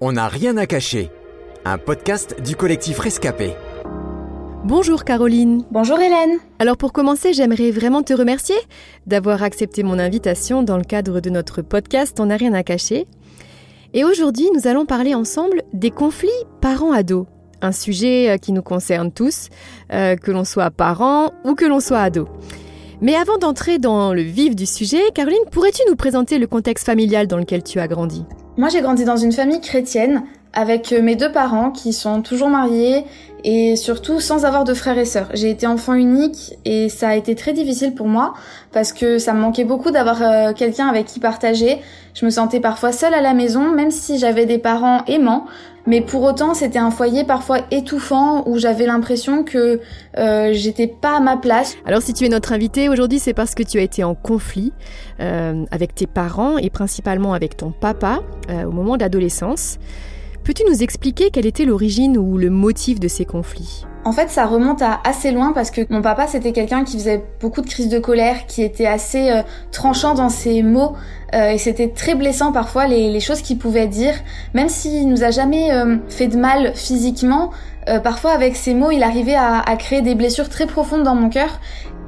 On n'a rien à cacher. Un podcast du collectif Rescapé. Bonjour Caroline. Bonjour Hélène. Alors pour commencer, j'aimerais vraiment te remercier d'avoir accepté mon invitation dans le cadre de notre podcast On n'a rien à cacher. Et aujourd'hui, nous allons parler ensemble des conflits parents-ados. Un sujet euh, qui nous concerne tous, euh, que l'on soit parent ou que l'on soit ado. Mais avant d'entrer dans le vif du sujet, Caroline, pourrais-tu nous présenter le contexte familial dans lequel tu as grandi? Moi, j'ai grandi dans une famille chrétienne avec euh, mes deux parents qui sont toujours mariés et surtout sans avoir de frères et sœurs. J'ai été enfant unique et ça a été très difficile pour moi parce que ça me manquait beaucoup d'avoir euh, quelqu'un avec qui partager. Je me sentais parfois seule à la maison même si j'avais des parents aimants. Mais pour autant, c'était un foyer parfois étouffant où j'avais l'impression que euh, j'étais pas à ma place. Alors si tu es notre invité aujourd'hui, c'est parce que tu as été en conflit euh, avec tes parents et principalement avec ton papa au moment de l'adolescence. Peux-tu nous expliquer quelle était l'origine ou le motif de ces conflits? En fait, ça remonte à assez loin parce que mon papa, c'était quelqu'un qui faisait beaucoup de crises de colère, qui était assez euh, tranchant dans ses mots, euh, et c'était très blessant parfois les, les choses qu'il pouvait dire, même s'il nous a jamais euh, fait de mal physiquement. parfois, avec ses mots, il arrivait à, à créer des blessures très profondes dans mon cœur.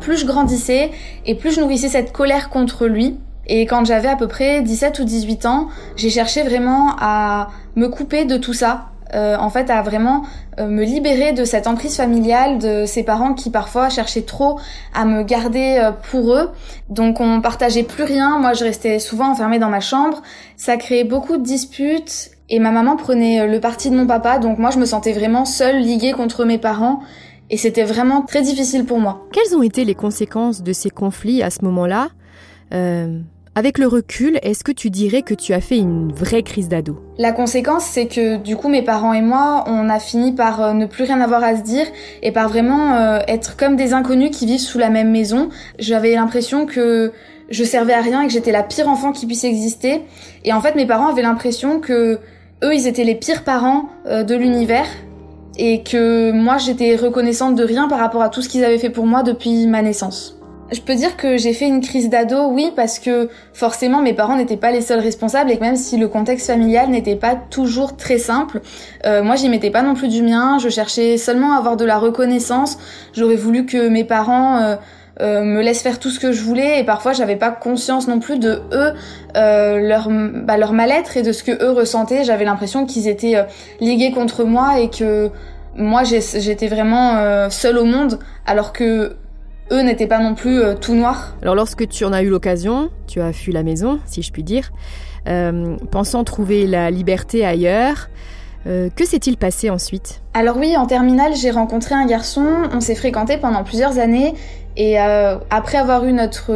Plus je grandissais et plus je nourrissais cette colère contre lui. Et quand j'avais à peu près 17 ou 18 ans, j'ai cherché vraiment à me couper de tout ça, euh, en fait à vraiment euh, me libérer de cette emprise familiale de ces parents qui parfois cherchaient trop à me garder euh, pour eux. Donc on partageait plus rien, moi je restais souvent enfermée dans ma chambre, ça créait beaucoup de disputes. Et ma maman prenait le parti de mon papa, donc moi je me sentais vraiment seule, liguée contre mes parents. Et c'était vraiment très difficile pour moi. Quelles ont été les conséquences de ces conflits à ce moment-là? Avec le recul, est-ce que tu dirais que tu as fait une vraie crise d'ado? La conséquence, c'est que du coup, mes parents et moi, on a fini par euh, ne plus rien avoir à se dire et par vraiment euh, être comme des inconnus qui vivent sous la même maison. J'avais l'impression que je servais à rien et que j'étais la pire enfant qui puisse exister. Et en fait, mes parents avaient l'impression que eux, ils étaient les pires parents euh, de l'univers et que moi, j'étais reconnaissante de rien par rapport à tout ce qu'ils avaient fait pour moi depuis ma naissance. Je peux dire que j'ai fait une crise d'ado, oui, parce que forcément mes parents n'étaient pas les seuls responsables et que même si le contexte familial n'était pas toujours très simple, euh, moi j'y mettais pas non plus du mien, je cherchais seulement à avoir de la reconnaissance, j'aurais voulu que mes parents euh, euh, me laissent faire tout ce que je voulais et parfois j'avais pas conscience non plus de eux, leur, bah, leur mal-être et de ce que eux ressentaient, j'avais l'impression qu'ils étaient ligués contre moi et que moi j'étais vraiment seule au monde alors que eux n'étaient pas non plus euh, tout noirs. Alors lorsque tu en as eu l'occasion, tu as fui la maison, si je puis dire, euh, pensant trouver la liberté ailleurs. Euh, que s'est-il passé ensuite? Alors oui, en terminale, j'ai rencontré un garçon, on s'est fréquenté pendant plusieurs années, et après avoir eu notre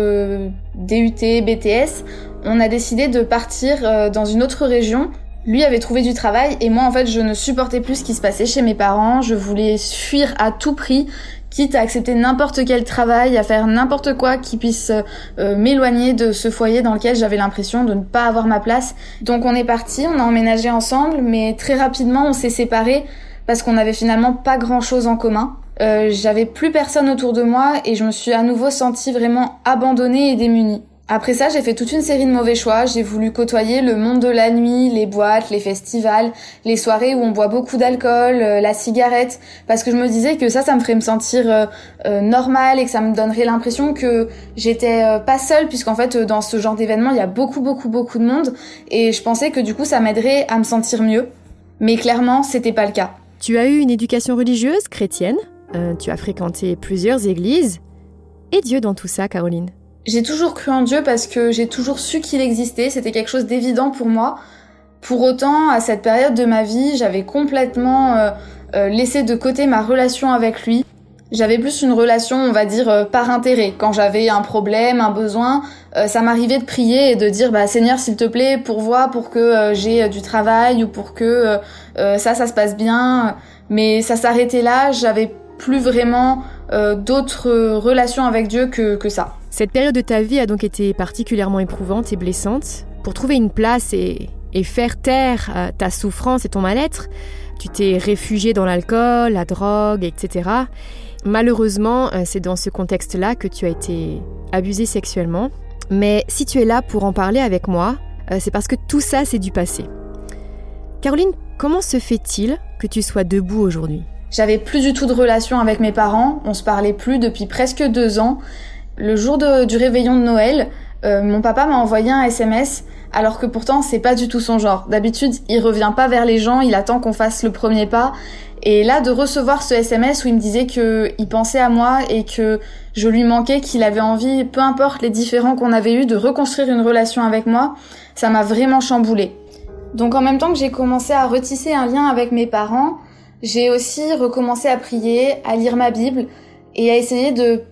DUT, BTS, on a décidé de partir dans une autre région. Lui avait trouvé du travail et moi en fait je ne supportais plus ce qui se passait chez mes parents, je voulais fuir à tout prix quitte à accepter n'importe quel travail, à faire n'importe quoi qui puisse euh, m'éloigner de ce foyer dans lequel j'avais l'impression de ne pas avoir ma place. Donc on est parti, on a emménagé ensemble, mais très rapidement on s'est séparés parce qu'on n'avait finalement pas grand chose en commun. Euh, j'avais plus personne autour de moi et je me suis à nouveau sentie vraiment abandonnée et démunie. Après ça, j'ai fait toute une série de mauvais choix. J'ai voulu côtoyer le monde de la nuit, les boîtes, les festivals, les soirées où on boit beaucoup d'alcool, euh, la cigarette, parce que je me disais que ça, ça me ferait me sentir euh, euh, normal et que ça me donnerait l'impression que j'étais pas seule, puisqu'en fait, dans ce genre d'événement, il y a beaucoup, beaucoup, beaucoup de monde, et je pensais que du coup, ça m'aiderait à me sentir mieux. Mais clairement, c'était pas le cas. Tu as eu une éducation religieuse chrétienne, tu as fréquenté plusieurs églises, et Dieu dans tout ça, Caroline? J'ai toujours cru en Dieu parce que j'ai toujours su qu'il existait, c'était quelque chose d'évident pour moi. Pour autant, à cette période de ma vie, j'avais complètement euh, euh, laissé de côté ma relation avec lui. J'avais plus une relation, on va dire, euh, par intérêt. Quand j'avais un problème, un besoin, ça m'arrivait de prier et de dire, bah Seigneur, s'il te plaît, pourvois pour que j'ai du travail ou pour que ça, ça se passe bien. Mais ça s'arrêtait là, j'avais plus vraiment d'autres relations avec Dieu que, que ça. Cette période de ta vie a donc été particulièrement éprouvante et blessante. Pour trouver une place et, faire taire euh, ta souffrance et ton mal-être, tu t'es réfugié dans l'alcool, la drogue, etc. Malheureusement, euh, c'est dans ce contexte-là que tu as été abusé sexuellement. Mais si tu es là pour en parler avec moi, euh, c'est parce que tout ça, c'est du passé. Caroline, comment se fait-il que tu sois debout aujourd'hui? J'avais plus du tout de relation avec mes parents, on se parlait plus depuis presque deux ans. Le jour du réveillon de Noël, euh, mon papa m'a envoyé un SMS alors que pourtant c'est pas du tout son genre. D'habitude, il revient pas vers les gens, il attend qu'on fasse le premier pas. Et là, de recevoir ce SMS où il me disait que il pensait à moi et que je lui manquais, qu'il avait envie, peu importe les différends qu'on avait eus, de reconstruire une relation avec moi, ça m'a vraiment chamboulée. Donc en même temps que j'ai commencé à retisser un lien avec mes parents, j'ai aussi recommencé à prier, à lire ma Bible et à essayer de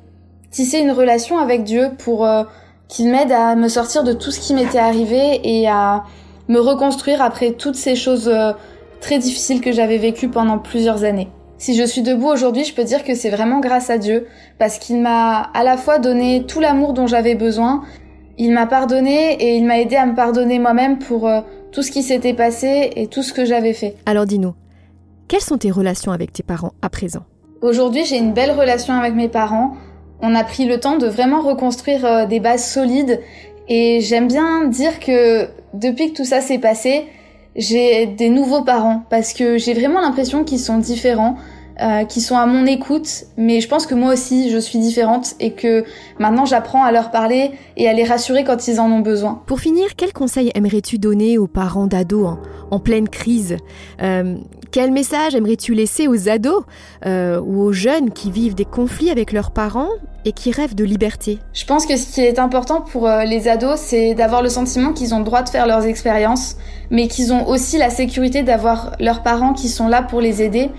tisser une relation avec Dieu pour euh, qu'il m'aide à me sortir de tout ce qui m'était arrivé et à me reconstruire après toutes ces choses euh, très difficiles que j'avais vécues pendant plusieurs années. Si je suis debout aujourd'hui, je peux dire que c'est vraiment grâce à Dieu, parce qu'il m'a à la fois donné tout l'amour dont j'avais besoin, il m'a pardonné et il m'a aidé à me pardonner moi-même pour euh, tout ce qui s'était passé et tout ce que j'avais fait. Alors dis-nous, quelles sont tes relations avec tes parents à présent? Aujourd'hui, j'ai une belle relation avec mes parents. On a pris le temps de vraiment reconstruire euh, des bases solides et j'aime bien dire que depuis que tout ça s'est passé, j'ai des nouveaux parents parce que j'ai vraiment l'impression qu'ils sont différents. Euh, qui sont à mon écoute, mais je pense que moi aussi je suis différente et que maintenant j'apprends à leur parler et à les rassurer quand ils en ont besoin. Pour finir, quel conseil aimerais-tu donner aux parents d'ados en, pleine crise euh, Quel message aimerais-tu laisser aux ados euh, ou aux jeunes qui vivent des conflits avec leurs parents et qui rêvent de liberté? Je pense que ce qui est important pour les ados, c'est d'avoir le sentiment qu'ils ont le droit de faire leurs expériences, mais qu'ils ont aussi la sécurité d'avoir leurs parents qui sont là pour les aider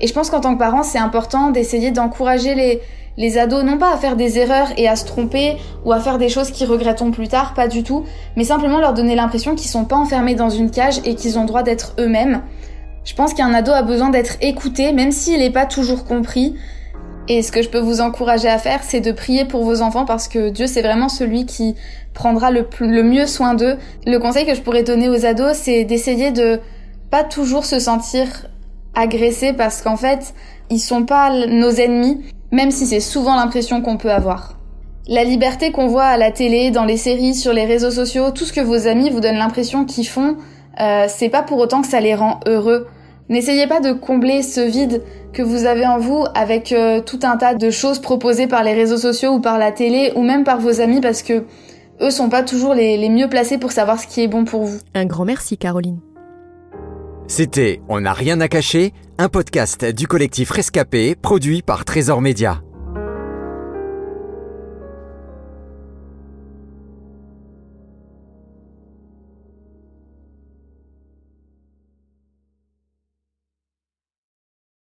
et je pense qu'en tant que parent, c'est important d'essayer d'encourager les, les ados, non pas à faire des erreurs et à se tromper ou à faire des choses qu'ils regretteront plus tard, pas du tout, mais simplement leur donner l'impression qu'ils sont pas enfermés dans une cage et qu'ils ont le droit d'être eux-mêmes. Je pense qu'un ado a besoin d'être écouté, même s'il n'est pas toujours compris. Et ce que je peux vous encourager à faire, c'est de prier pour vos enfants parce que Dieu, c'est vraiment celui qui prendra le, le mieux soin d'eux. Le conseil que je pourrais donner aux ados, c'est d'essayer de pas toujours se sentir agressés parce qu'en fait, ils sont pas nos ennemis, même si c'est souvent l'impression qu'on peut avoir. La liberté qu'on voit à la télé, dans les séries, sur les réseaux sociaux, tout ce que vos amis vous donnent l'impression qu'ils font, euh, c'est pas pour autant que ça les rend heureux. N'essayez pas de combler ce vide que vous avez en vous avec euh, tout un tas de choses proposées par les réseaux sociaux ou par la télé ou même par vos amis parce que eux sont pas toujours les, les mieux placés pour savoir ce qui est bon pour vous. Un grand merci Caroline. C'était On n'a rien à cacher, un podcast du collectif Rescapé produit par Trésor Média.